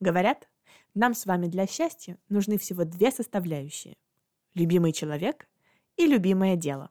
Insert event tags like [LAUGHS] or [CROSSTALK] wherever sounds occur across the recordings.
Говорят, нам с вами для счастья нужны всего две составляющие. Любимый человек и любимое дело.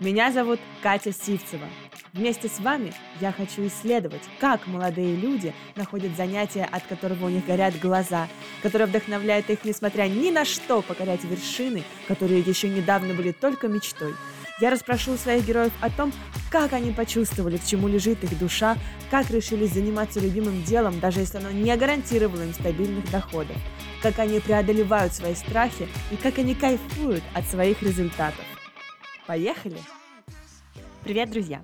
Меня зовут Катя Сивцева. Вместе с вами я хочу исследовать, как молодые люди находят занятия, от которого у них горят глаза, которое вдохновляет их, несмотря ни на что, покорять вершины, которые еще недавно были только мечтой – я расспрошу своих героев о том, как они почувствовали, к чему лежит их душа, как решились заниматься любимым делом, даже если оно не гарантировало им стабильных доходов, как они преодолевают свои страхи и как они кайфуют от своих результатов. Поехали! Привет, друзья!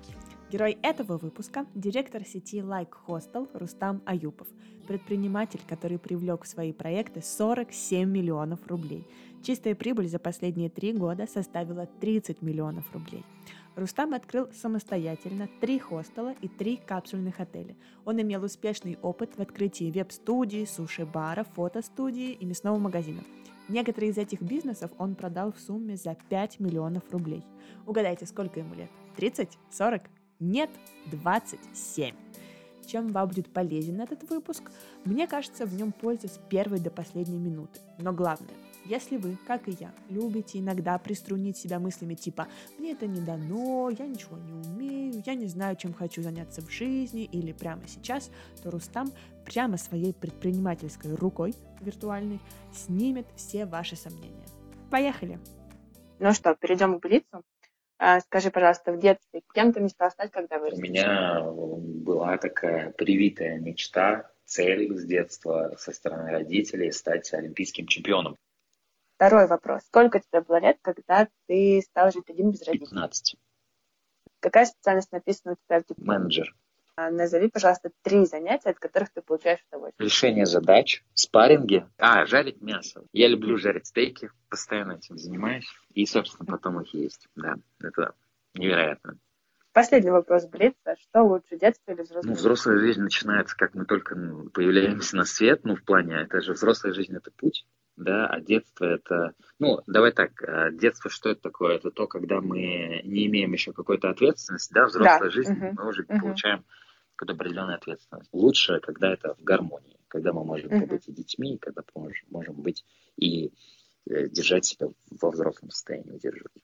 Герой этого выпуска – директор сети Like Hostel Рустам Аюпов, предприниматель, который привлек в свои проекты 47 миллионов рублей. Чистая прибыль за последние три года составила 30 миллионов рублей. Рустам открыл самостоятельно три хостела и три капсульных отеля. Он имел успешный опыт в открытии веб-студии, суши-бара, фотостудии и мясного магазина. Некоторые из этих бизнесов он продал в сумме за 5 миллионов рублей. Угадайте, сколько ему лет? 30? 40? Нет, 27. Чем вам будет полезен этот выпуск? Мне кажется, в нем польза с первой до последней минуты. Но главное, если вы, как и я, любите иногда приструнить себя мыслями типа «мне это не дано», «я ничего не умею», «я не знаю, чем хочу заняться в жизни» или «прямо сейчас», то Рустам прямо своей предпринимательской рукой виртуальной снимет все ваши сомнения. Поехали! Ну что, перейдем к Блицу. А, скажи, пожалуйста, в детстве кем ты мечтал стать, когда вырастешь? У меня была такая привитая мечта, цель с детства со стороны родителей стать олимпийским чемпионом. Второй вопрос. Сколько тебе было лет, когда ты стал жить один без родителей? 15. Какая специальность написана у тебя в дипломе? Менеджер. А, назови, пожалуйста, три занятия, от которых ты получаешь удовольствие. Решение задач, спарринги. А, жарить мясо. Я люблю жарить стейки, постоянно этим занимаюсь. И, собственно, потом их есть. Да, это невероятно. Последний вопрос Блица. Что лучше, детство или взрослая ну, взрослая жизнь начинается, как мы только ну, появляемся на свет. Ну, в плане, это же взрослая жизнь, это путь. Да, а детство это, ну, давай так, а детство что это такое? Это то, когда мы не имеем еще какой-то ответственности, да, взрослая да. жизнь, угу. мы уже угу. получаем какую-то определенную ответственность. Лучше, когда это в гармонии, когда мы можем uh-huh. побыть и детьми, когда мы можем быть и э, держать себя во взрослом состоянии, удерживать.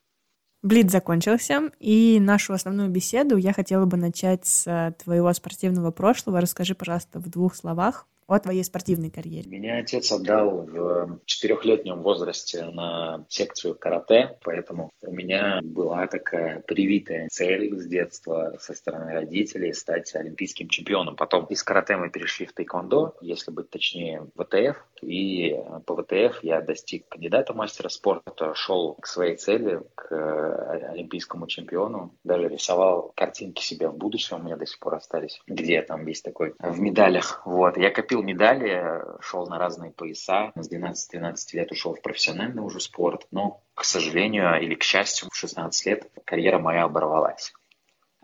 Блиц закончился, и нашу основную беседу я хотела бы начать с э, твоего спортивного прошлого. Расскажи, пожалуйста, в двух словах, о твоей спортивной карьере? Меня отец отдал в четырехлетнем возрасте на секцию карате, поэтому у меня была такая привитая цель с детства со стороны родителей стать олимпийским чемпионом. Потом из карате мы перешли в тайквондо, если быть точнее, ВТФ. И по ВТФ я достиг кандидата мастера спорта, шел к своей цели, к олимпийскому чемпиону. Даже рисовал картинки себя в будущем, у меня до сих пор остались, где там весь такой в медалях. Вот. Я копил копил медали, шел на разные пояса. С 12-13 лет ушел в профессиональный уже спорт. Но, к сожалению или к счастью, в 16 лет карьера моя оборвалась.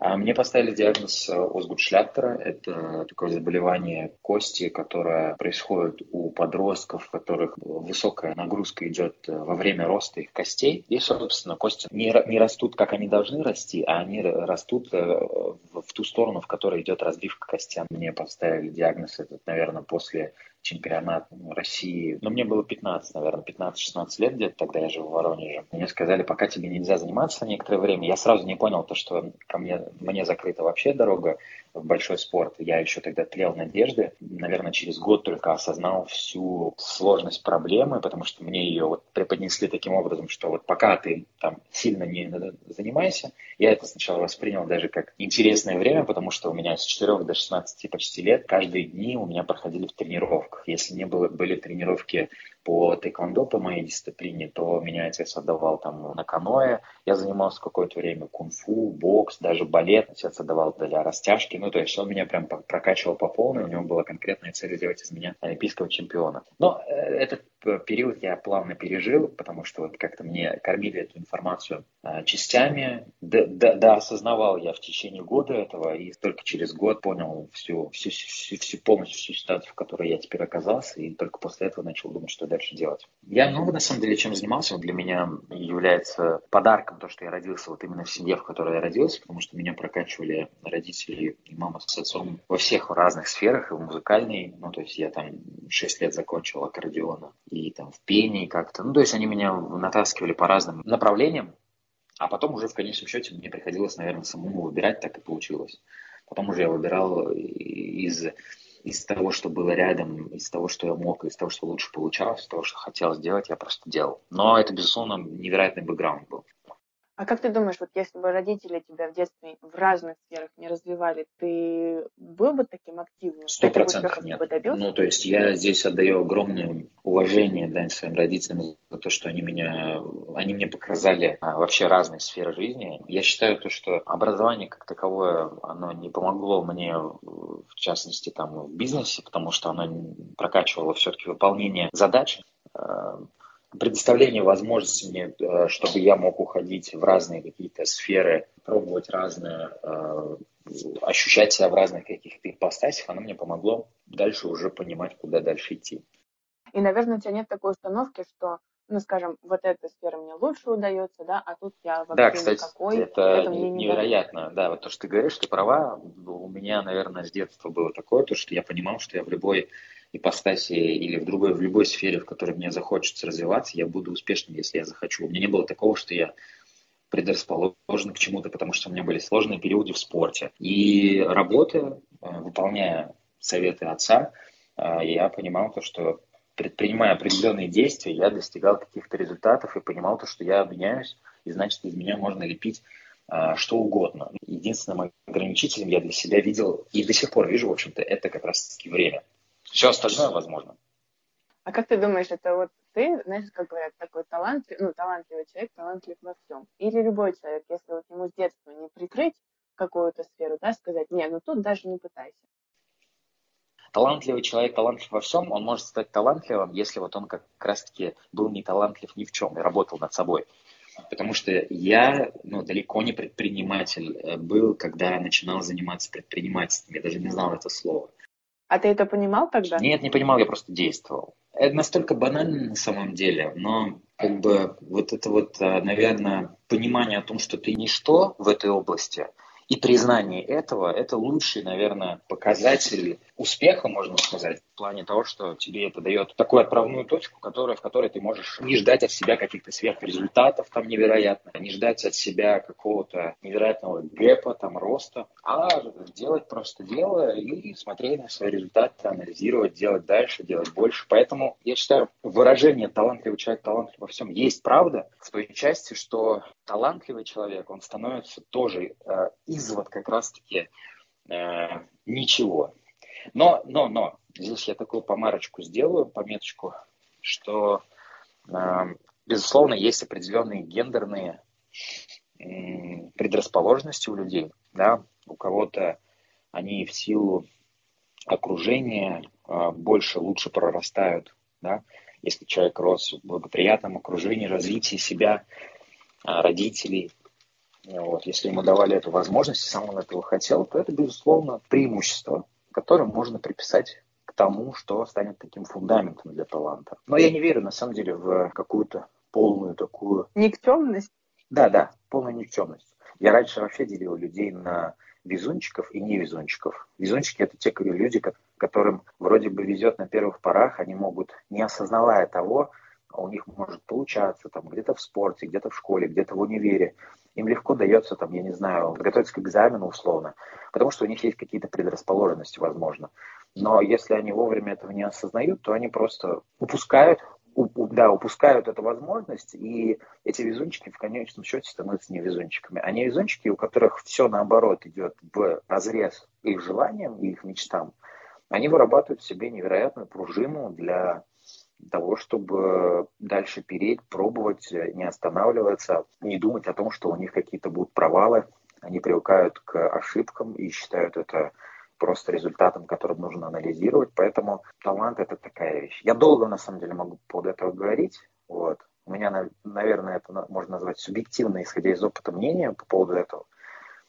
А мне поставили диагноз Озгутшляттера. Это такое заболевание кости, которое происходит у подростков, у которых высокая нагрузка идет во время роста их костей. И, собственно, кости не, не растут, как они должны расти, а они растут э, в ту сторону, в которой идет разбивка костей. Мне поставили диагноз этот, наверное, после чемпионат России. Но мне было 15, наверное, 15-16 лет где-то, тогда я жил в Воронеже. Мне сказали, пока тебе нельзя заниматься некоторое время. Я сразу не понял то, что ко мне, мне закрыта вообще дорога в большой спорт. Я еще тогда тлел надежды. Наверное, через год только осознал всю сложность проблемы, потому что мне ее вот преподнесли таким образом, что вот пока ты там сильно не занимайся, я это сначала воспринял даже как интересное время, потому что у меня с 4 до 16 почти лет каждые дни у меня проходили в тренировках. Если не было, были тренировки по тэквондо, по моей дисциплине, то меня отец отдавал там на каноэ. Я занимался какое-то время кунг-фу, бокс, даже балет. Отец отдавал для растяжки. Ну, то есть он меня прям прокачивал по полной. У него была конкретная цель сделать из меня олимпийского чемпиона. Но э, это период я плавно пережил, потому что вот как-то мне кормили эту информацию а, частями. Да, да, да, осознавал я в течение года этого, и только через год понял всю, всю, всю, всю полностью всю ситуацию, в которой я теперь оказался, и только после этого начал думать, что дальше делать. Я много, на самом деле, чем занимался. Для меня является подарком то, что я родился вот именно в семье, в которой я родился, потому что меня прокачивали родители и мама с отцом во всех разных сферах, и в музыкальной, ну, то есть я там 6 лет закончил аккордеона, и там в пении как-то. Ну, то есть они меня натаскивали по разным направлениям, а потом уже в конечном счете мне приходилось, наверное, самому выбирать, так и получилось. Потом уже я выбирал из, из того, что было рядом, из того, что я мог, из того, что лучше получалось, из того, что хотел сделать, я просто делал. Но это, безусловно, невероятный бэкграунд был. А как ты думаешь, вот если бы родители тебя в детстве в разных сферах не развивали, ты был бы таким активным? Сто процентов нет. Бы добился? Ну, то есть я здесь отдаю огромное уважение да, своим родителям за то, что они меня, они мне показали а, вообще разные сферы жизни. Я считаю то, что образование как таковое, оно не помогло мне, в частности, там, в бизнесе, потому что оно прокачивало все-таки выполнение задач а, предоставление возможности мне, э, чтобы я мог уходить в разные какие-то сферы, пробовать разные, э, ощущать себя в разных каких-то ипостасях, оно мне помогло дальше уже понимать, куда дальше идти. И, наверное, у тебя нет такой установки, что ну, скажем, вот эта сфера мне лучше удается, да, а тут я вообще да, кстати, никакой. Это, это мне невероятно, не да, вот то, что ты говоришь, ты права. У меня, наверное, с детства было такое, то, что я понимал, что я в любой ипостаси или в другой, в любой сфере, в которой мне захочется развиваться, я буду успешным, если я захочу. У меня не было такого, что я предрасположен к чему-то, потому что у меня были сложные периоды в спорте. И работая, э, выполняя советы отца, э, я понимал то, что предпринимая определенные действия, я достигал каких-то результатов и понимал то, что я меняюсь, и значит, из меня можно лепить э, что угодно. Единственным ограничителем я для себя видел и до сих пор вижу, в общем-то, это как раз-таки время. Все остальное возможно. А как ты думаешь, это вот ты, знаешь, как говорят, такой талантливый, ну, талантливый человек, талантлив во всем. Или любой человек, если вот ему с детства не прикрыть какую-то сферу, да, сказать, не, ну тут даже не пытайся. Талантливый человек, талантлив во всем, он может стать талантливым, если вот он как раз-таки был не талантлив ни в чем и работал над собой. Потому что я ну, далеко не предприниматель э, был, когда начинал заниматься предпринимательством. Я даже не знал это слово. А ты это понимал тогда? Нет, не понимал, я просто действовал. Это настолько банально на самом деле, но как бы вот это вот, а, наверное, понимание о том, что ты ничто в этой области, и признание этого – это лучший, наверное, показатель успеха, можно сказать, в плане того, что тебе это дает такую отправную точку, которая, в которой ты можешь не ждать от себя каких-то сверхрезультатов там невероятно, не ждать от себя какого-то невероятного гэпа, там, роста, а делать просто дело и смотреть на свои результаты, анализировать, делать дальше, делать больше. Поэтому я считаю, выражение «талантливый человек, талантлив во всем» есть правда в той части, что талантливый человек, он становится тоже э, из вот как раз-таки э, ничего. Но, но, но, здесь я такую помарочку сделаю, пометочку, что, э, безусловно, есть определенные гендерные э, предрасположенности у людей, да, у кого-то они в силу окружения э, больше, лучше прорастают, да, если человек рос в благоприятном окружении, развитии себя, родителей, вот, если ему давали эту возможность, и сам он этого хотел, то это, безусловно, преимущество, которое можно приписать к тому, что станет таким фундаментом для таланта. Но я не верю, на самом деле, в какую-то полную такую... Никчемность? Да, да, полная никчемность. Я раньше вообще делил людей на везунчиков и невезунчиков. Везунчики – это те люди, которым вроде бы везет на первых порах, они могут, не осознавая того, у них может получаться там где-то в спорте, где-то в школе, где-то в универе, им легко дается, там, я не знаю, подготовиться к экзамену условно, потому что у них есть какие-то предрасположенности, возможно. Но если они вовремя этого не осознают, то они просто упускают, да, упускают эту возможность, и эти везунчики в конечном счете становятся невезунчиками. А невезунчики, у которых все наоборот идет в разрез их желаниям и их мечтам, они вырабатывают в себе невероятную пружину для того, чтобы дальше переть, пробовать, не останавливаться, не думать о том, что у них какие-то будут провалы. Они привыкают к ошибкам и считают это просто результатом, который нужно анализировать. Поэтому талант это такая вещь. Я долго, на самом деле, могу по поводу этого говорить. Вот. У меня, наверное, это можно назвать субъективно, исходя из опыта мнения по поводу этого.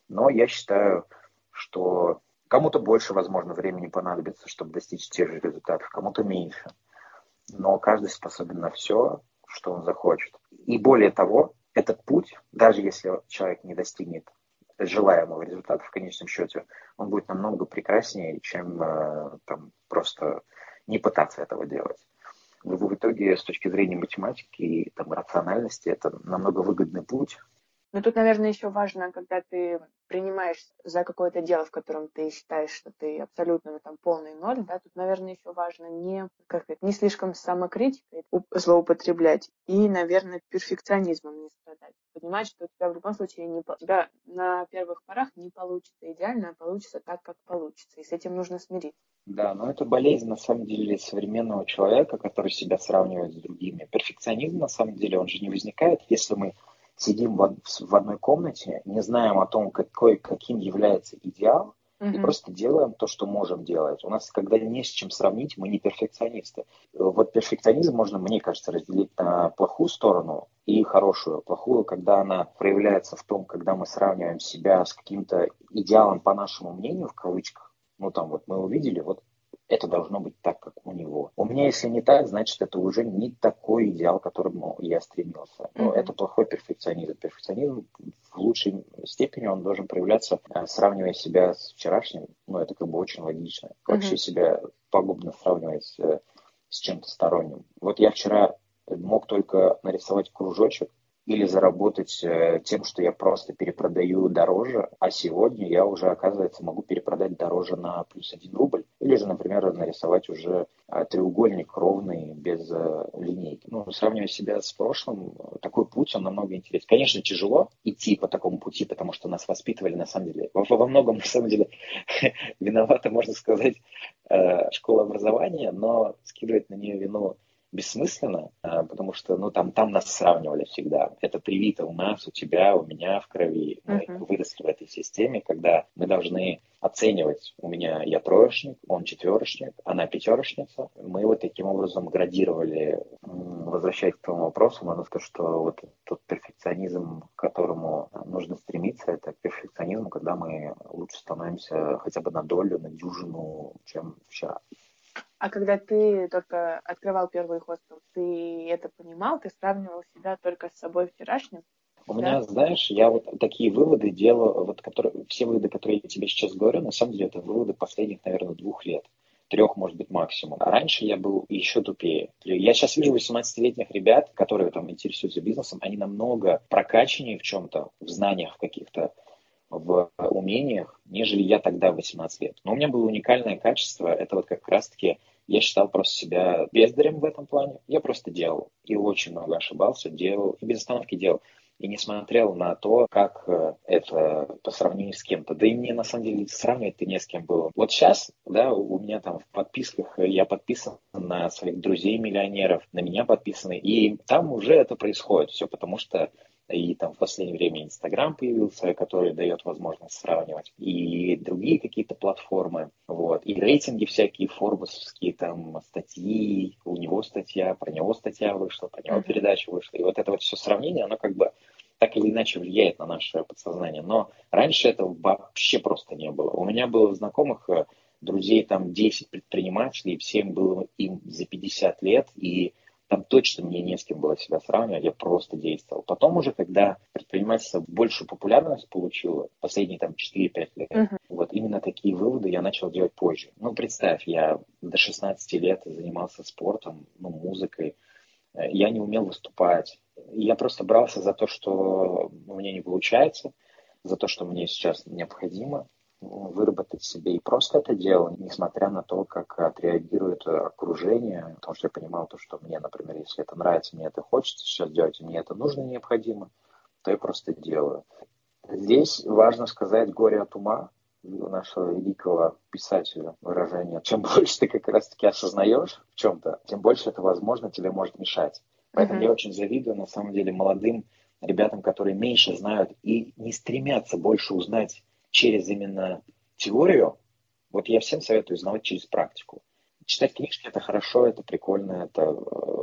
Но я считаю, что кому-то больше, возможно, времени понадобится, чтобы достичь тех же результатов, кому-то меньше. Но каждый способен на все, что он захочет. И более того, этот путь, даже если человек не достигнет желаемого результата в конечном счете, он будет намного прекраснее, чем э, там, просто не пытаться этого делать. В итоге, с точки зрения математики и там, рациональности, это намного выгодный путь, но тут, наверное, еще важно, когда ты принимаешь за какое-то дело, в котором ты считаешь, что ты абсолютно там полный ноль, да, тут, наверное, еще важно не, как это, не слишком самокритикой злоупотреблять и, наверное, перфекционизмом не страдать. Понимать, что у тебя в любом случае не, у тебя на первых порах не получится идеально, а получится так, как получится. И с этим нужно смириться. Да, но это болезнь, на самом деле, современного человека, который себя сравнивает с другими. Перфекционизм, на самом деле, он же не возникает, если мы сидим в, в одной комнате, не знаем о том, какой, каким является идеал, mm-hmm. и просто делаем то, что можем делать. У нас, когда не с чем сравнить, мы не перфекционисты. Вот перфекционизм можно, мне кажется, разделить на плохую сторону и хорошую. Плохую, когда она проявляется в том, когда мы сравниваем себя с каким-то идеалом, по нашему мнению, в кавычках. Ну, там вот мы увидели, вот это должно быть так, как у него. У меня, если не так, значит, это уже не такой идеал, к которому я стремился. Но mm-hmm. это плохой перфекционизм. Перфекционизм в лучшей степени он должен проявляться, э, сравнивая себя с вчерашним. Ну, это как бы очень логично. Вообще mm-hmm. себя пагубно сравнивать э, с чем-то сторонним. Вот я вчера мог только нарисовать кружочек, или заработать э, тем, что я просто перепродаю дороже, а сегодня я уже, оказывается, могу перепродать дороже на плюс один рубль, или же, например, нарисовать уже э, треугольник ровный, без э, линейки. Ну, сравнивая себя с прошлым, такой путь, он намного интереснее. Конечно, тяжело идти по такому пути, потому что нас воспитывали, на самом деле, во, во многом, на самом деле, [LAUGHS] виновата, можно сказать, школа образования, но скидывать на нее вину бессмысленно, а, потому что ну, там, там нас сравнивали всегда. Это привито у нас, у тебя, у меня в крови. Мы uh-huh. выросли в этой системе, когда мы должны оценивать. У меня я троечник, он четверочник, она пятерочница. Мы вот таким образом градировали. Возвращаясь к твоему вопросу, надо сказать, что вот тот перфекционизм, к которому нужно стремиться, это перфекционизм, когда мы лучше становимся хотя бы на долю, на дюжину, чем вчера. А когда ты только открывал первый хостел, ты это понимал, ты сравнивал себя только с собой вчерашним? У да? меня, знаешь, я вот такие выводы делаю, вот которые, все выводы, которые я тебе сейчас говорю, на самом деле это выводы последних, наверное, двух лет трех, может быть, максимум. А раньше я был еще тупее. Я сейчас вижу 18-летних ребят, которые там интересуются бизнесом, они намного прокачаннее в чем-то, в знаниях каких-то, в умениях, нежели я тогда в 18 лет. Но у меня было уникальное качество, это вот как раз-таки я считал просто себя бездарем в этом плане. Я просто делал. И очень много ошибался, делал. И без остановки делал. И не смотрел на то, как э, это по сравнению с кем-то. Да и мне, на самом деле, сравнивать-то не с кем было. Вот сейчас, да, у меня там в подписках, э, я подписан на своих друзей-миллионеров, на меня подписаны. И там уже это происходит. Все потому что и там в последнее время Инстаграм появился, который дает возможность сравнивать, и другие какие-то платформы, вот, и рейтинги всякие, форбусовские там статьи, у него статья, про него статья вышла, про него передача вышла, и вот это вот все сравнение, оно как бы так или иначе влияет на наше подсознание, но раньше этого вообще просто не было. У меня было знакомых э, друзей там 10 предпринимателей, всем было им за 50 лет, и там точно мне не с кем было себя сравнивать, я просто действовал. Потом уже, когда предпринимательство большую популярность получило, последние там 4-5 лет, uh-huh. вот именно такие выводы я начал делать позже. Ну, представь, я до 16 лет занимался спортом, ну, музыкой, я не умел выступать. Я просто брался за то, что у меня не получается, за то, что мне сейчас необходимо выработать себе и просто это делал, несмотря на то, как отреагирует окружение, потому что я понимал то, что мне, например, если это нравится, мне это хочется сейчас делать, и мне это нужно, необходимо, то я просто делаю. Здесь важно сказать горе от ума, нашего великого писателя выражения. Чем больше ты как раз-таки осознаешь в чем-то, тем больше это, возможно, тебе может мешать. Поэтому mm-hmm. я очень завидую, на самом деле, молодым ребятам, которые меньше знают и не стремятся больше узнать через именно теорию, Вот я всем советую узнавать через практику. Читать книжки это хорошо, это прикольно, это э,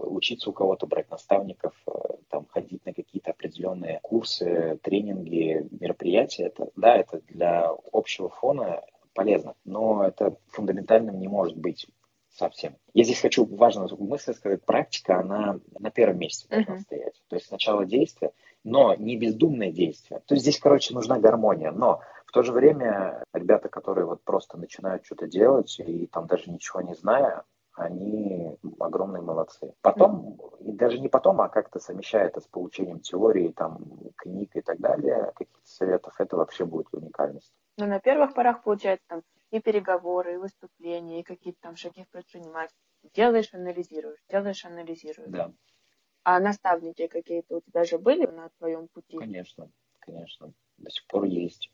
учиться у кого-то, брать наставников, э, там, ходить на какие-то определенные курсы, тренинги, мероприятия. Это, да, это для общего фона полезно, но это фундаментальным не может быть совсем. Я здесь хочу важную мысль сказать. Практика, она на первом месте должна uh-huh. стоять. То есть сначала действие, но не бездумное действие. То есть здесь, короче, нужна гармония. Но в то же время ребята, которые вот просто начинают что-то делать и там даже ничего не зная, они огромные молодцы. Потом, и даже не потом, а как-то совмещая это с получением теории, там, книг и так далее, каких-то советов, это вообще будет уникальность. Ну, на первых порах, получается, там и переговоры, и выступления, и какие-то там шаги в предпринимательстве. Делаешь, анализируешь, делаешь, анализируешь. Да. А наставники какие-то у тебя же были на твоем пути? Конечно, конечно. До сих пор есть.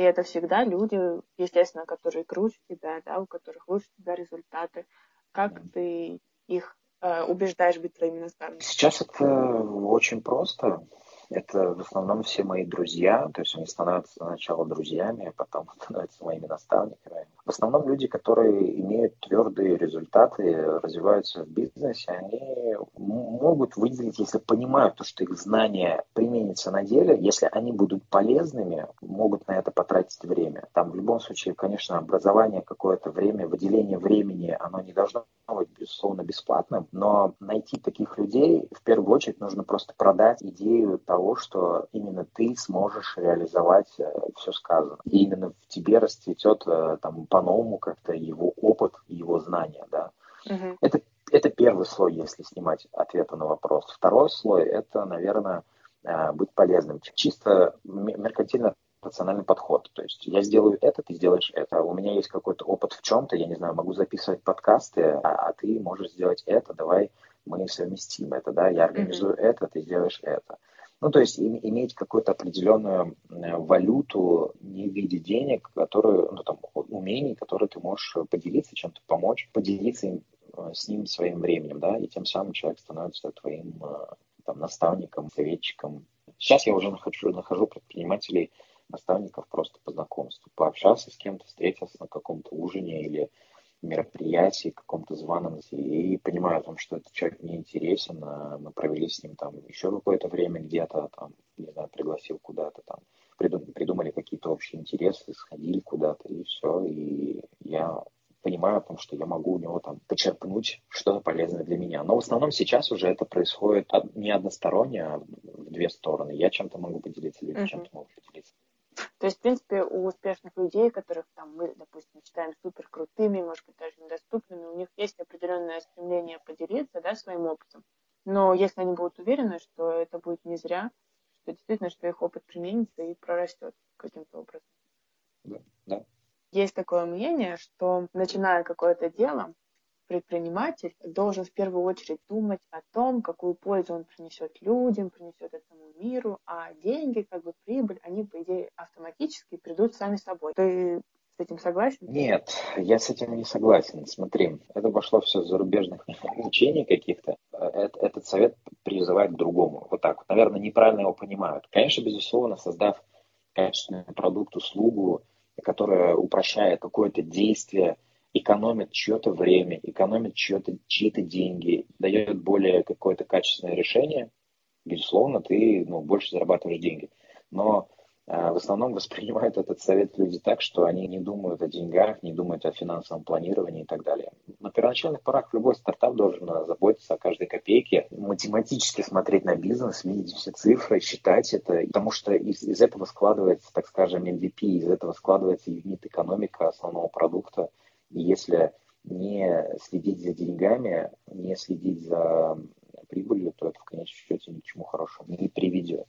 И это всегда люди, естественно, которые круче тебя, да, у которых лучше тебя результаты. Как ты их э, убеждаешь быть твоими наставниками? Сейчас это очень просто. Это в основном все мои друзья, то есть они становятся сначала друзьями, а потом [LAUGHS] становятся моими наставниками. В основном люди, которые имеют твердые результаты, развиваются в бизнесе, они могут выделить, если понимают то, что их знания применятся на деле, если они будут полезными, могут на это потратить время. Там в любом случае, конечно, образование какое-то время, выделение времени, оно не должно быть, безусловно, бесплатным, но найти таких людей, в первую очередь, нужно просто продать идею того, что именно ты сможешь реализовать э, все сказанное. И именно в тебе расцветет э, там по-новому как-то его опыт, его знания, да. Угу. Это, это первый слой, если снимать ответы на вопрос. Второй слой – это, наверное, э, быть полезным. Чисто меркантильно рациональный подход. То есть я сделаю это, ты сделаешь это. У меня есть какой-то опыт в чем-то, я не знаю, могу записывать подкасты, а, а ты можешь сделать это, давай мы совместим это, да, я организую mm-hmm. это, ты сделаешь это. Ну, то есть иметь какую-то определенную валюту не в виде денег, которую, ну, там, умений, которые ты можешь поделиться, чем-то помочь, поделиться им, э, с ним своим временем, да, и тем самым человек становится твоим э, там, наставником, советчиком. Сейчас я уже нахожу, нахожу предпринимателей, наставников просто по знакомству, пообщался с кем-то, встретился на каком-то ужине или мероприятии, каком-то званом, и понимаю о том, что этот человек мне интересен, а мы провели с ним там еще какое-то время где-то, там, не знаю, пригласил куда-то там, придумали какие-то общие интересы, сходили куда-то, и все, и я понимаю о том, что я могу у него там почерпнуть что-то полезное для меня. Но в основном сейчас уже это происходит не односторонне, а в две стороны. Я чем-то могу поделиться, люди uh-huh. чем-то могут поделиться. То есть, в принципе, у успешных людей, которых там мы, допустим, считаем супер крутыми, может быть, даже недоступными, у них есть определенное стремление поделиться да, своим опытом. Но если они будут уверены, что это будет не зря, что действительно, что их опыт применится и прорастет каким-то образом. Да, да. Есть такое мнение, что начиная какое-то дело, предприниматель должен в первую очередь думать о том, какую пользу он принесет людям, принесет этому миру, а деньги, как бы прибыль, они, по идее, автоматически придут сами собой. Ты с этим согласен? Нет, я с этим не согласен. Смотри, это пошло все с зарубежных учений каких-то. Этот совет призывает к другому. Вот так. Наверное, неправильно его понимают. Конечно, безусловно, создав качественный продукт, услугу, которая упрощает какое-то действие, экономит чье-то время, экономит чьи-то чьи деньги, дает более какое-то качественное решение, безусловно, ты ну, больше зарабатываешь деньги. Но э, в основном [LAUGHS] воспринимают этот совет люди так, что они не думают о деньгах, не думают о финансовом планировании и так далее. На первоначальных порах любой стартап должен заботиться о каждой копейке, математически смотреть на бизнес, видеть все цифры, считать это, потому что из, из этого складывается, так скажем, MVP, из этого складывается юнит экономика основного продукта, и если не следить за деньгами, не следить за прибылью, то это в конечном счете ни к чему хорошему не приведет.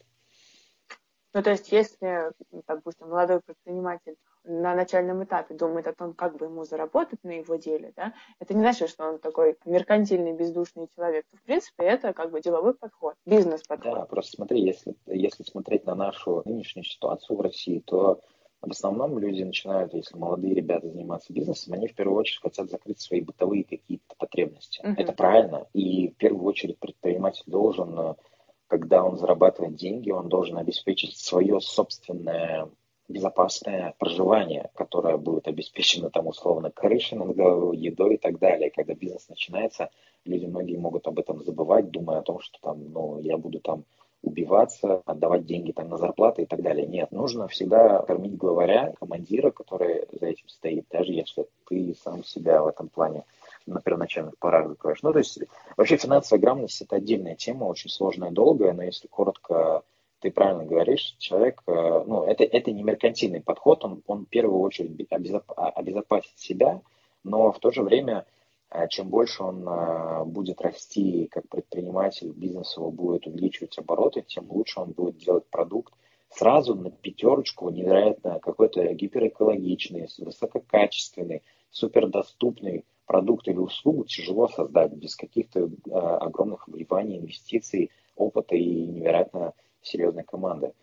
Ну, то есть, если, допустим, молодой предприниматель на начальном этапе думает о том, как бы ему заработать на его деле, да, это не значит, что он такой меркантильный, бездушный человек. В принципе, это как бы деловой подход, бизнес-подход. Да, просто смотри, если, если смотреть на нашу нынешнюю ситуацию в России, то в основном люди начинают, если молодые ребята заниматься бизнесом, они в первую очередь хотят закрыть свои бытовые какие-то потребности. Uh-huh. Это правильно. И в первую очередь предприниматель должен, когда он зарабатывает деньги, он должен обеспечить свое собственное безопасное проживание, которое будет обеспечено там условно крышей над головой, едой и так далее. Когда бизнес начинается, люди многие могут об этом забывать, думая о том, что там, ну, я буду там убиваться, отдавать деньги там на зарплаты и так далее. Нет, нужно всегда кормить главаря, командира, который за этим стоит, даже если ты сам себя в этом плане на первоначальных порах закроешь. Ну, то есть вообще финансовая грамотность – это отдельная тема, очень сложная, долгая, но если коротко ты правильно говоришь, человек, э, ну, это, это не меркантильный подход, он, он в первую очередь обезоп, обезопасит себя, но в то же время, чем больше он э, будет расти как предприниматель, бизнес его будет увеличивать обороты, тем лучше он будет делать продукт сразу на пятерочку, невероятно какой-то гиперэкологичный, высококачественный, супердоступный продукт или услугу тяжело создать без каких-то огромных вливаний, инвестиций, опыта и невероятно серьезной команды.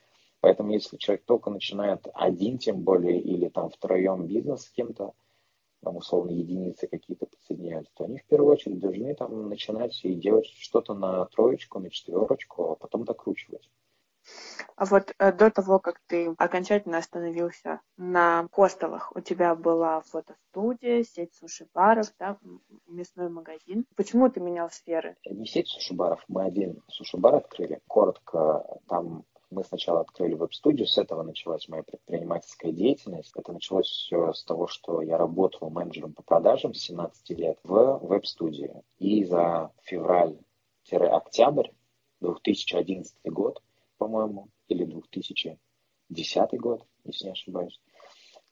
Поэтому если человек только начинает один, тем более, или там втроем бизнес с кем-то, там условно единицы какие-то подсоединяются, то они в первую очередь должны там начинать и делать что-то на троечку, на четверочку, а потом докручивать. А вот э, до того, как ты окончательно остановился на хостелах, у тебя была фотостудия, сеть суши-баров, да, мясной магазин. Почему ты менял сферы? Не сеть суши-баров, мы один суши-бар открыли. Коротко, там мы сначала открыли веб-студию, с этого началась моя предпринимательская деятельность. Это началось все с того, что я работал менеджером по продажам с 17 лет в веб-студии. И за февраль-октябрь 2011 год по-моему, или 2010 год, если не ошибаюсь.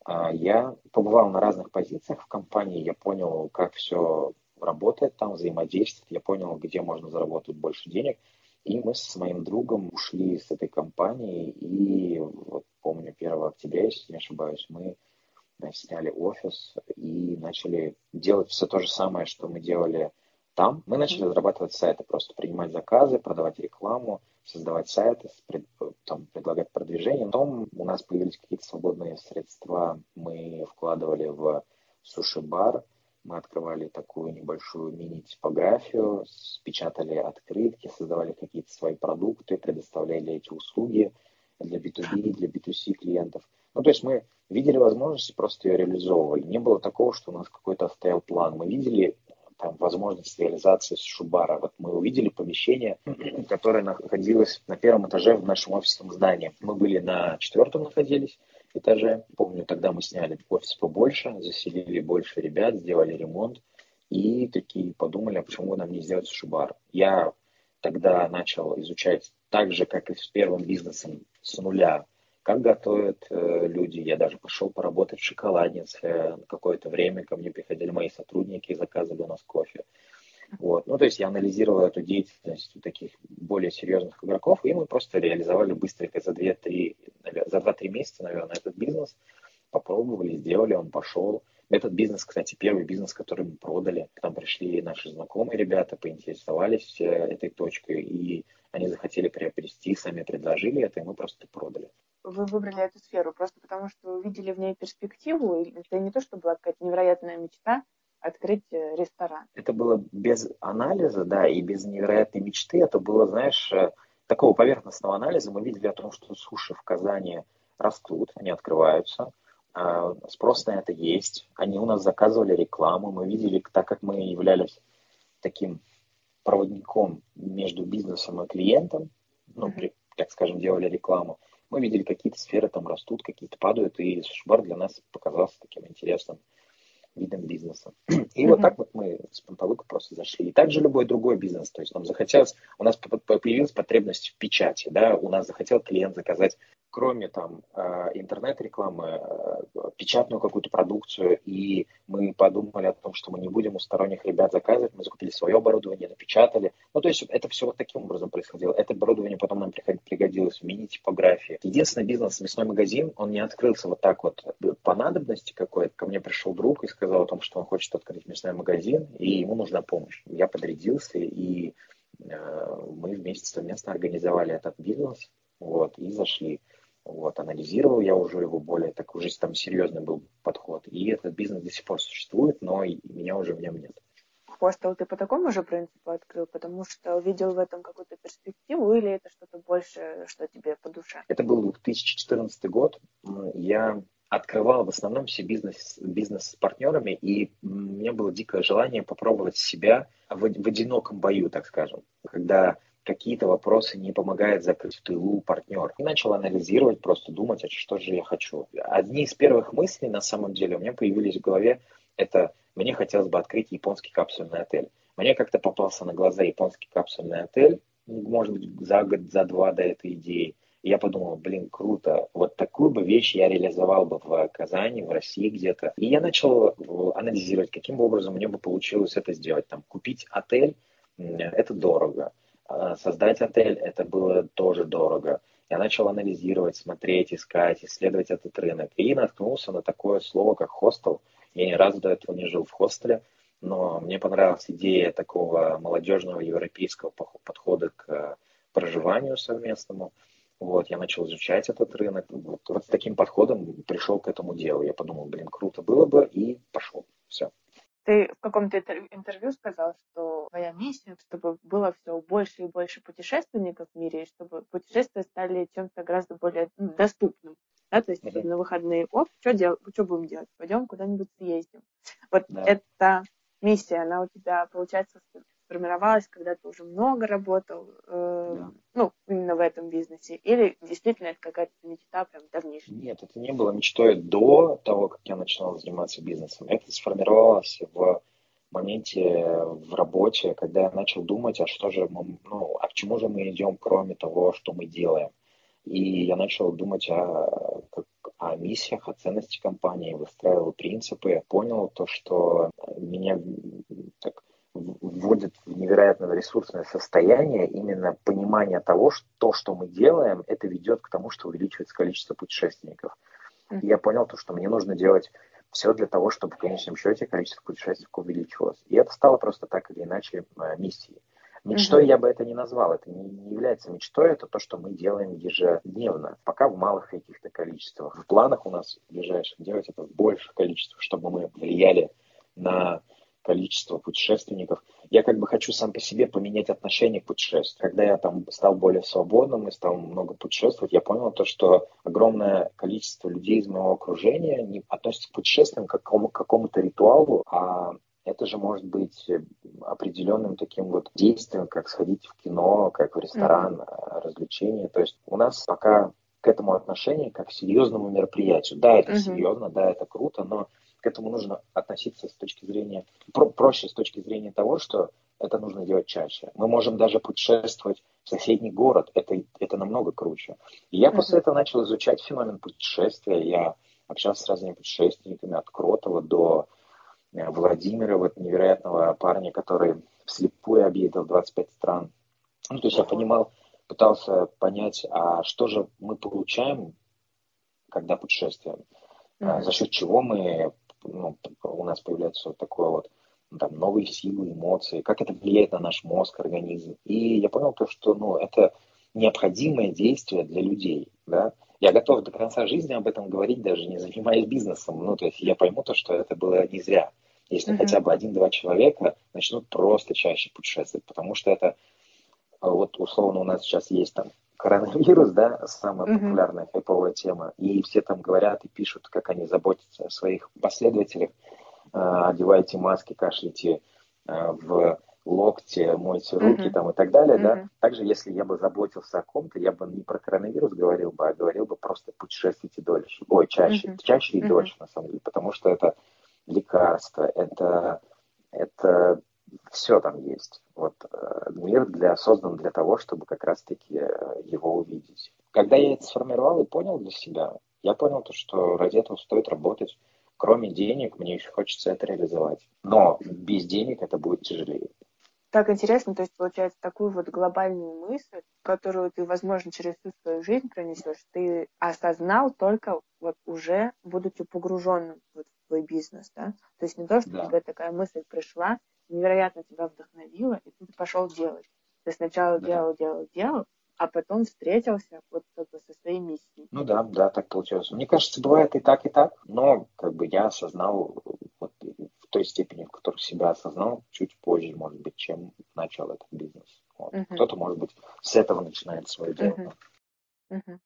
А, я побывал на разных позициях в компании, я понял, как все работает там, взаимодействует, я понял, где можно заработать больше денег. И мы с моим другом ушли с этой компании, и вот помню, 1 октября, если не ошибаюсь, мы э, сняли офис и начали делать все то же самое, что мы делали там. Мы начали разрабатывать сайты, просто принимать заказы, продавать рекламу, создавать сайты, там, предлагать продвижение. Потом у нас появились какие-то свободные средства. Мы вкладывали в суши-бар, мы открывали такую небольшую мини-типографию, печатали открытки, создавали какие-то свои продукты, предоставляли эти услуги для B2B, для B2C клиентов. Ну, то есть мы видели возможности, просто ее реализовывали. Не было такого, что у нас какой-то стоял план. Мы видели там, возможность реализации Шубара. Вот мы увидели помещение, которое находилось на первом этаже в нашем офисном здании. Мы были на четвертом находились этаже. Помню, тогда мы сняли офис побольше, заселили больше ребят, сделали ремонт и такие подумали, а почему нам не сделать Шубар. Я тогда начал изучать так же, как и с первым бизнесом, с нуля как готовят э, люди. Я даже пошел поработать в шоколаднице. Какое-то время ко мне приходили мои сотрудники и заказывали у нас кофе. Вот. Ну, то есть я анализировал эту деятельность у таких более серьезных игроков, и мы просто реализовали быстренько за 2-3, за 2-3 месяца, наверное, этот бизнес. Попробовали, сделали, он пошел. Этот бизнес, кстати, первый бизнес, который мы продали. Там пришли наши знакомые ребята, поинтересовались э, этой точкой, и они захотели приобрести, сами предложили это, и мы просто продали вы выбрали эту сферу? Просто потому, что увидели в ней перспективу? Или это не то, что была какая-то невероятная мечта открыть э, ресторан? Это было без анализа, да, и без невероятной мечты. Это было, знаешь, э, такого поверхностного анализа. Мы видели о том, что суши в Казани растут, они открываются. А, спрос на это есть. Они у нас заказывали рекламу. Мы видели, так как мы являлись таким проводником между бизнесом и клиентом, ну, mm-hmm. так скажем, делали рекламу, мы видели, какие-то сферы там растут, какие-то падают, и сушбар для нас показался таким интересным видом бизнеса. И mm-hmm. вот так вот мы с Панталыка просто зашли. И также любой другой бизнес. То есть нам захотелось, у нас появилась потребность в печати, да, у нас захотел клиент заказать кроме там э, интернет-рекламы, э, печатную какую-то продукцию, и мы подумали о том, что мы не будем у сторонних ребят заказывать, мы закупили свое оборудование, напечатали. Ну, то есть это все вот таким образом происходило. Это оборудование потом нам пригодилось в мини-типографии. Единственный бизнес, мясной магазин, он не открылся вот так вот по надобности какой-то. Ко мне пришел друг и сказал о том, что он хочет открыть мясной магазин, и ему нужна помощь. Я подрядился, и э, мы вместе совместно организовали этот бизнес, вот, и зашли. Вот, анализировал я уже его более, так уже там серьезный был подход. И этот бизнес до сих пор существует, но и меня уже в нем нет. хостел ты по такому же принципу открыл, потому что увидел в этом какую-то перспективу, или это что-то больше, что тебе по душе? Это был 2014 год. Я открывал в основном все бизнес, бизнес с партнерами, и у меня было дикое желание попробовать себя в, в одиноком бою, так скажем, когда какие-то вопросы не помогает закрыть в тылу партнер. И начал анализировать, просто думать, а что же я хочу. Одни из первых мыслей, на самом деле, у меня появились в голове, это мне хотелось бы открыть японский капсульный отель. Мне как-то попался на глаза японский капсульный отель, может быть, за год, за два до этой идеи. И я подумал, блин, круто, вот такую бы вещь я реализовал бы в Казани, в России где-то. И я начал анализировать, каким образом мне бы получилось это сделать. Там, купить отель, это дорого. А создать отель, это было тоже дорого. Я начал анализировать, смотреть, искать, исследовать этот рынок. И наткнулся на такое слово, как хостел – я ни разу до этого не жил в хостеле, но мне понравилась идея такого молодежного европейского подхода к э, проживанию совместному. Вот, я начал изучать этот рынок. Вот, вот с таким подходом пришел к этому делу. Я подумал, блин, круто было бы, и пошел. Все. Ты в каком-то интервью сказал, что твоя миссия, чтобы было все больше и больше путешественников в мире, и чтобы путешествия стали чем-то гораздо более доступным да, то есть mm-hmm. на выходные, оп, что, дел, что будем делать? Пойдем куда-нибудь съездим. Вот да. эта миссия, она у тебя, получается, сформировалась, когда ты уже много работал, э, да. ну, именно в этом бизнесе, или действительно это какая-то мечта прям давнейшая? Нет, это не было мечтой до того, как я начинал заниматься бизнесом. Это сформировалось в моменте в работе, когда я начал думать, а что же мы, ну, а к чему же мы идем, кроме того, что мы делаем. И я начал думать о, о миссиях, о ценности компании, выстраивал принципы, понял то, что меня вводит в невероятно ресурсное состояние именно понимание того, что то, что мы делаем, это ведет к тому, что увеличивается количество путешественников. И я понял то, что мне нужно делать все для того, чтобы в конечном счете количество путешественников увеличивалось. И это стало просто так или иначе э, миссией. Мечтой угу. я бы это не назвал, это не, не является мечтой, это то, что мы делаем ежедневно, пока в малых каких-то количествах. В планах у нас ближайших делать это в больших количествах, чтобы мы влияли на количество путешественников. Я как бы хочу сам по себе поменять отношение к путешествию. Когда я там стал более свободным и стал много путешествовать, я понял то, что огромное количество людей из моего окружения не относятся к путешествиям как к какому- какому-то ритуалу, а это же может быть определенным таким вот действием, как сходить в кино, как в ресторан, mm-hmm. развлечения. То есть у нас пока к этому отношение как к серьезному мероприятию. Да, это mm-hmm. серьезно, да, это круто, но к этому нужно относиться с точки зрения, про- проще с точки зрения того, что это нужно делать чаще. Мы можем даже путешествовать в соседний город, это, это намного круче. И я mm-hmm. после этого начал изучать феномен путешествия, я общался с разными путешественниками от Кротова до Э, Владимира, вот невероятного парня, который вслепую объездил 25 стран. Ну, то есть я понимал, пытался понять, а что же мы получаем, когда путешествуем, mm-hmm. за счет чего мы, ну, у нас появляется вот такое вот ну, там, новые силы, эмоции, как это влияет на наш мозг, организм. И я понял то, что ну, это необходимое действие для людей. Да? Я готов до конца жизни об этом говорить, даже не занимаясь бизнесом. Ну, то есть я пойму то, что это было не зря если uh-huh. хотя бы один-два человека начнут просто чаще путешествовать, потому что это, вот условно у нас сейчас есть там коронавирус, да, самая популярная хайповая тема, и все там говорят и пишут, как они заботятся о своих последователях, а, одевайте маски, кашляйте а, в локте, мойте руки uh-huh. там и так далее, uh-huh. да. Также, если я бы заботился о ком-то, я бы не про коронавирус говорил бы, а говорил бы просто путешествуйте дольше, ой, чаще, uh-huh. чаще и uh-huh. дольше, на самом деле, потому что это лекарства, это, это все там есть. Вот э, мир для, создан для того, чтобы как раз-таки э, его увидеть. Когда я это сформировал и понял для себя, я понял то, что ради этого стоит работать. Кроме денег, мне еще хочется это реализовать. Но без денег это будет тяжелее. Так интересно, то есть получается такую вот глобальную мысль, которую ты, возможно, через всю свою жизнь пронесешь, ты осознал только вот уже будучи погруженным вот в твой бизнес, да? То есть не то, что да. тебе такая мысль пришла, невероятно тебя вдохновила, и ты пошел делать. Ты сначала да. делал, делал, делал, а потом встретился вот как бы со своей миссией. Ну да, да, так получилось. Мне кажется, бывает и так, и так, но как бы я осознал вот той степени, в которой себя осознал, чуть позже, может быть, чем начал этот бизнес. Вот. Uh-huh. Кто-то, может быть, с этого начинает свое дело. Uh-huh. Uh-huh.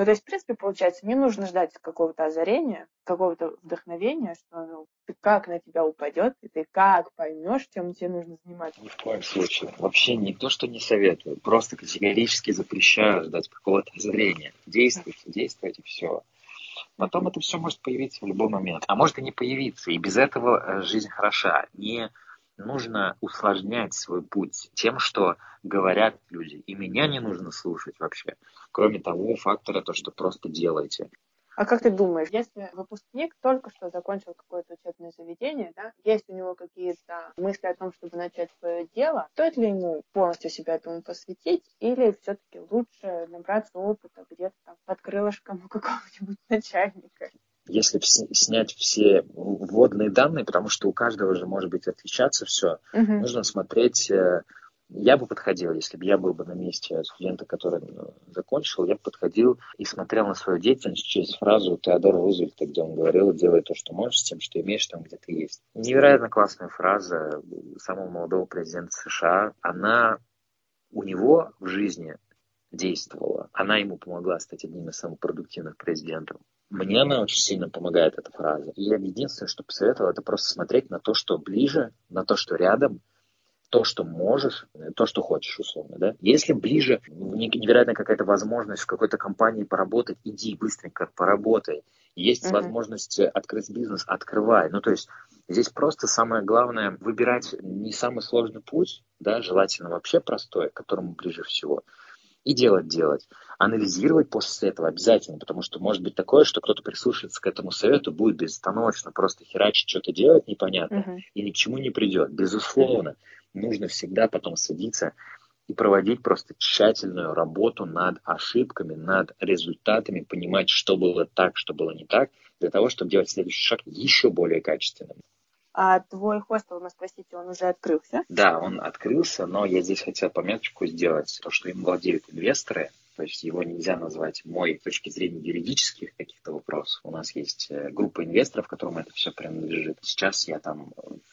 Ну, то есть, в принципе, получается, не нужно ждать какого-то озарения, какого-то вдохновения, что ну, ты как на тебя упадет, и ты как поймешь, чем тебе нужно заниматься. Ни в коем случае. Вообще не то, что не советую, просто категорически запрещаю ждать какого-то озарения. Действуйте, действуйте, все. Потом это все может появиться в любой момент. А может и не появиться. И без этого э, жизнь хороша. Не нужно усложнять свой путь тем, что говорят люди. И меня не нужно слушать вообще. Кроме того фактора, то, что просто делайте. А как ты думаешь, если выпускник только что закончил какое-то учебное заведение, да, есть у него какие-то мысли о том, чтобы начать свое дело, стоит ли ему полностью себя этому посвятить, или все-таки лучше набраться опыта где-то там под крылышком у [LAUGHS] какого-нибудь начальника? Если снять все вводные данные, потому что у каждого же может быть отличаться все, угу. нужно смотреть. Э, я бы подходил, если бы я был бы на месте студента, который ну, закончил, я бы подходил и смотрел на свою деятельность через фразу Теодора Рузвельта, где он говорил, делай то, что можешь, с тем, что имеешь, там, где ты есть. Невероятно классная фраза самого молодого президента США. Она у него в жизни действовала. Она ему помогла стать одним из самых продуктивных президентов. Мне она очень сильно помогает, эта фраза. И я единственное, что посоветовал, это просто смотреть на то, что ближе, на то, что рядом, то, что можешь, то, что хочешь, условно, да. Если ближе, невероятно какая-то возможность в какой-то компании поработать, иди быстренько поработай. Есть uh-huh. возможность открыть бизнес, открывай. Ну, то есть здесь просто самое главное выбирать не самый сложный путь, да, желательно вообще простой, к которому ближе всего, и делать, делать. Анализировать после этого обязательно, потому что может быть такое, что кто-то прислушается к этому совету, будет безостановочно просто херачить, что-то делать непонятно, uh-huh. и ни к чему не придет. Безусловно, uh-huh. нужно всегда потом садиться и проводить просто тщательную работу над ошибками, над результатами, понимать, что было так, что было не так, для того, чтобы делать следующий шаг еще более качественным. А твой хостел в Москва-Сити, он уже открылся? Да, он открылся, но я здесь хотел пометочку сделать, то, что им владеют инвесторы, то есть его нельзя назвать мой с точки зрения юридических каких-то вопросов. У нас есть э, группа инвесторов, которым это все принадлежит. Сейчас я там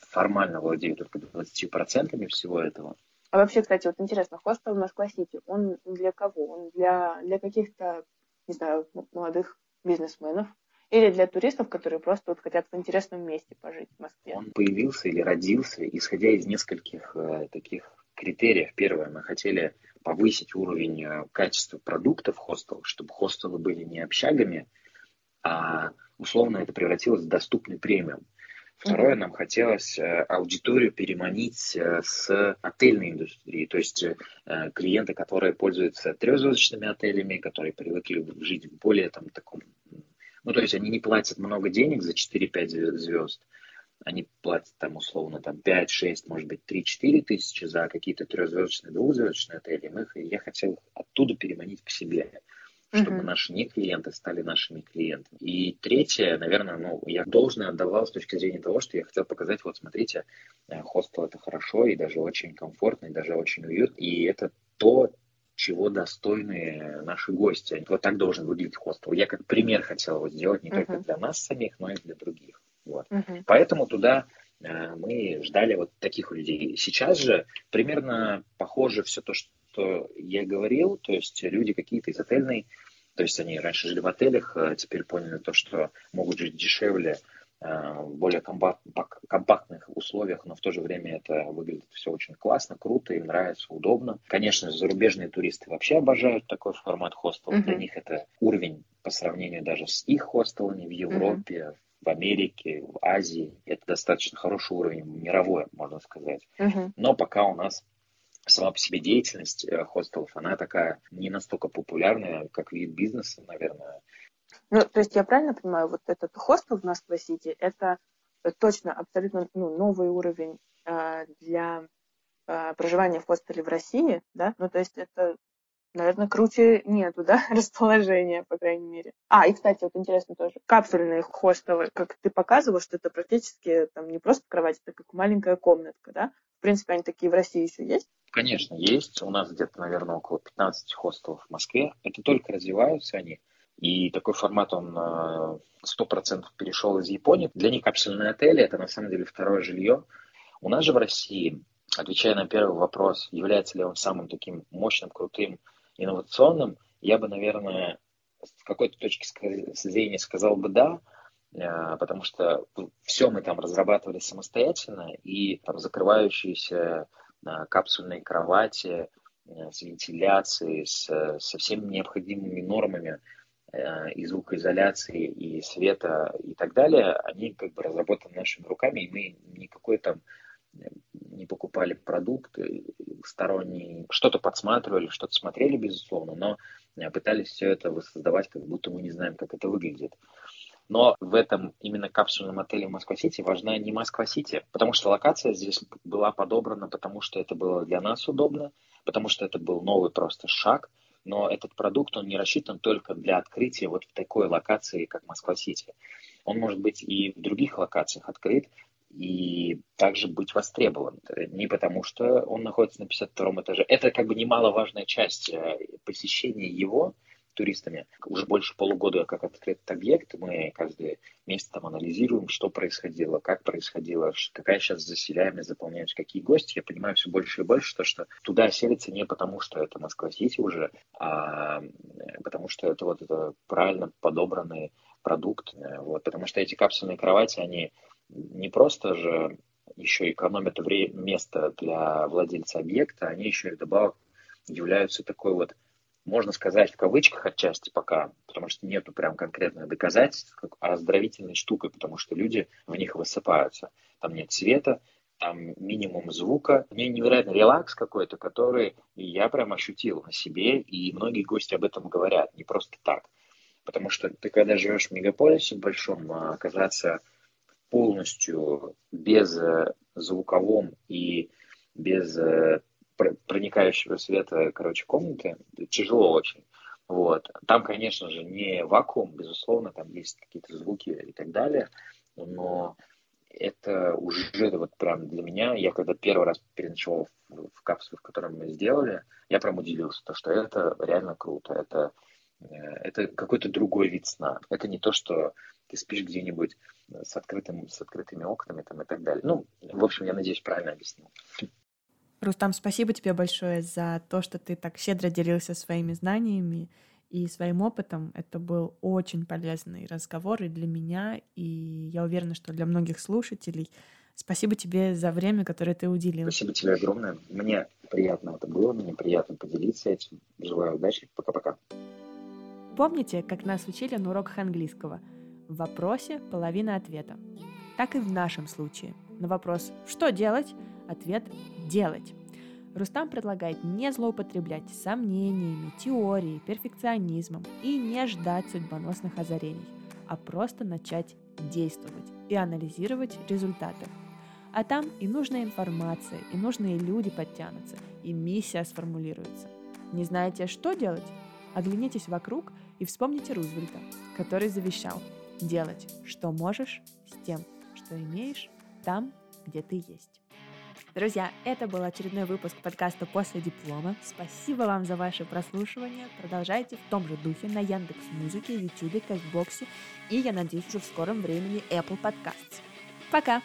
формально владею только 20% всего этого. А вообще, кстати, вот интересно, хостел в Москва-Сити, он для кого? Он для, для каких-то, не знаю, молодых бизнесменов, или для туристов, которые просто вот хотят в интересном месте пожить в Москве? Он появился или родился, исходя из нескольких э, таких критериев. Первое, мы хотели повысить уровень э, качества продуктов хостел, чтобы хостелы были не общагами, а условно это превратилось в доступный премиум. Второе, нам хотелось э, аудиторию переманить э, с отельной индустрии, то есть клиенты, которые пользуются трехзвездочными отелями, которые привыкли жить в более там, таком ну, то есть они не платят много денег за 4-5 звезд, они платят там условно там 5, 6, может быть 3-4 тысячи за какие-то трехзвездочные, двухзвездочные отели. Мы, я хотел их оттуда переманить к себе, чтобы uh-huh. наши не клиенты стали нашими клиентами. И третье, наверное, ну, я должное отдавал с точки зрения того, что я хотел показать, вот смотрите, э, хостел это хорошо и даже очень комфортно, и даже очень уютно. И это то, чего достойны наши гости. Вот так должен выглядеть хостел. Я как пример хотел его сделать не uh-huh. только для нас самих, но и для других. Вот. Uh-huh. Поэтому туда э, мы ждали вот таких людей. Сейчас же примерно похоже все то, что я говорил, то есть люди какие-то из отельной, то есть они раньше жили в отелях, а теперь поняли то, что могут жить дешевле, Э, более компактных условиях, но в то же время это выглядит все очень классно, круто, им нравится, удобно. Конечно, зарубежные туристы вообще обожают такой формат хостела. Uh-huh. Для них это уровень по сравнению даже с их хостелами в Европе, uh-huh. в Америке, в Азии. Это достаточно хороший уровень, мировой, можно сказать. Uh-huh. Но пока у нас сама по себе деятельность э, хостелов, она такая не настолько популярная, как вид бизнеса, наверное. Ну, то есть я правильно понимаю, вот этот хостел в Москва-Сити, это точно абсолютно ну, новый уровень э, для э, проживания в хостеле в России, да? Ну, то есть это, наверное, круче нету, да, [LAUGHS] расположения, по крайней мере. А, и, кстати, вот интересно тоже, капсульные хостелы, как ты показывал, что это практически там не просто кровать, это как маленькая комнатка, да? В принципе, они такие в России еще есть? Конечно, есть. У нас где-то, наверное, около 15 хостелов в Москве. Это только развиваются они. И такой формат, он сто процентов перешел из Японии. Для них капсульные отели – это на самом деле второе жилье. У нас же в России, отвечая на первый вопрос, является ли он самым таким мощным, крутым, инновационным, я бы, наверное, с какой-то точки зрения сказал бы да, э, потому что все мы там разрабатывали самостоятельно, и там закрывающиеся э, капсульные кровати с вентиляцией, с, со всеми необходимыми нормами и звукоизоляции, и света, и так далее, они как бы разработаны нашими руками, и мы никакой там не покупали продукты сторонние, что-то подсматривали, что-то смотрели, безусловно, но пытались все это воссоздавать, как будто мы не знаем, как это выглядит. Но в этом именно капсульном отеле Москва-Сити важна не Москва-Сити, потому что локация здесь была подобрана, потому что это было для нас удобно, потому что это был новый просто шаг, но этот продукт, он не рассчитан только для открытия вот в такой локации, как Москва-Сити. Он может быть и в других локациях открыт, и также быть востребован. Не потому, что он находится на 52 этаже. Это как бы немаловажная часть э, посещения его туристами. Уже больше полугода как открыт объект, мы каждый месяц там анализируем, что происходило, как происходило, какая сейчас заселяемость, заполняются какие гости. Я понимаю все больше и больше, то, что туда селится не потому, что это Москва-Сити уже, а потому что это вот это правильно подобранный продукт. Вот, потому что эти капсульные кровати, они не просто же еще экономят время, место для владельца объекта, они еще и вдобавок являются такой вот, можно сказать, в кавычках отчасти пока, потому что нету прям конкретных доказательств, как оздоровительной штукой, потому что люди в них высыпаются. Там нет света, там минимум звука. Мне невероятный релакс какой-то, который я прям ощутил на себе, и многие гости об этом говорят, не просто так. Потому что ты, когда живешь в мегаполисе большом, а оказаться полностью без э, звуковом и без э, проникающего света, короче, комнаты, тяжело очень. Вот. Там, конечно же, не вакуум, безусловно, там есть какие-то звуки и так далее, но это уже вот прям для меня, я когда первый раз переночевал в, в капсуле, в которой мы сделали, я прям удивился, то, что это реально круто, это, э, это какой-то другой вид сна. Это не то, что ты спишь где-нибудь с, открытым, с открытыми окнами там, и так далее. Ну, в общем, я надеюсь, правильно объяснил. Рустам, спасибо тебе большое за то, что ты так щедро делился своими знаниями и своим опытом. Это был очень полезный разговор и для меня, и я уверена, что для многих слушателей. Спасибо тебе за время, которое ты уделил. Спасибо тебе огромное. Мне приятно это было, мне приятно поделиться этим. Желаю удачи. Пока-пока. Помните, как нас учили на уроках английского — в вопросе половина ответа. Так и в нашем случае. На вопрос «что делать?» Ответ «делать». Рустам предлагает не злоупотреблять сомнениями, теорией, перфекционизмом и не ждать судьбоносных озарений, а просто начать действовать и анализировать результаты. А там и нужная информация, и нужные люди подтянутся, и миссия сформулируется. Не знаете, что делать? Оглянитесь вокруг и вспомните Рузвельта, который завещал – делать, что можешь с тем, что имеешь там, где ты есть. Друзья, это был очередной выпуск подкаста «После диплома». Спасибо вам за ваше прослушивание. Продолжайте в том же духе на Яндекс Музыке, Ютубе, Кастбоксе и, я надеюсь, уже в скором времени Apple Podcasts. Пока!